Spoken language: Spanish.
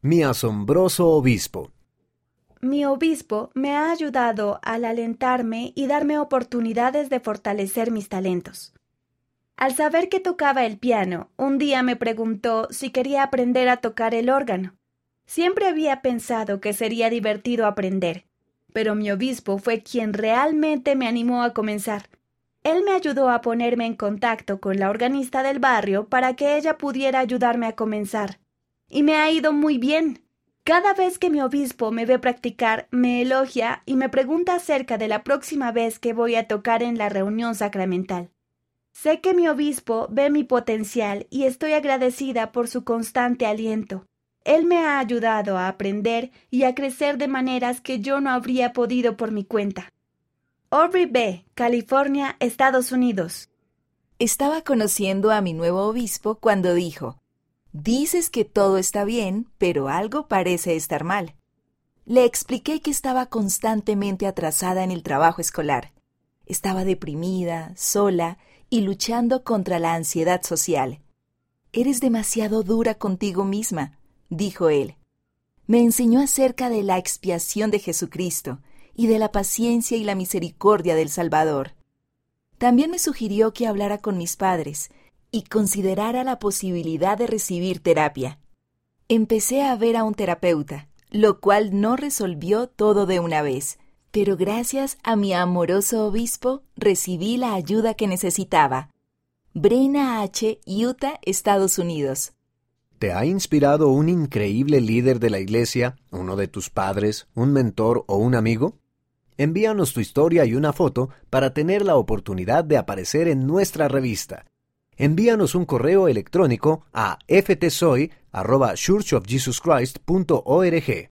Mi asombroso obispo. Mi obispo me ha ayudado al alentarme y darme oportunidades de fortalecer mis talentos. Al saber que tocaba el piano, un día me preguntó si quería aprender a tocar el órgano. Siempre había pensado que sería divertido aprender, pero mi obispo fue quien realmente me animó a comenzar. Él me ayudó a ponerme en contacto con la organista del barrio para que ella pudiera ayudarme a comenzar. Y me ha ido muy bien. Cada vez que mi obispo me ve practicar, me elogia y me pregunta acerca de la próxima vez que voy a tocar en la reunión sacramental. Sé que mi obispo ve mi potencial y estoy agradecida por su constante aliento. Él me ha ayudado a aprender y a crecer de maneras que yo no habría podido por mi cuenta. Aubrey B., California, Estados Unidos. Estaba conociendo a mi nuevo obispo cuando dijo, Dices que todo está bien, pero algo parece estar mal. Le expliqué que estaba constantemente atrasada en el trabajo escolar. Estaba deprimida, sola y luchando contra la ansiedad social. Eres demasiado dura contigo misma, dijo él. Me enseñó acerca de la expiación de Jesucristo y de la paciencia y la misericordia del Salvador. También me sugirió que hablara con mis padres y considerara la posibilidad de recibir terapia. Empecé a ver a un terapeuta, lo cual no resolvió todo de una vez, pero gracias a mi amoroso obispo recibí la ayuda que necesitaba. Brena H., Utah, Estados Unidos. ¿Te ha inspirado un increíble líder de la iglesia, uno de tus padres, un mentor o un amigo? Envíanos tu historia y una foto para tener la oportunidad de aparecer en nuestra revista. Envíanos un correo electrónico a ftsoy.churchofjesuschrist.org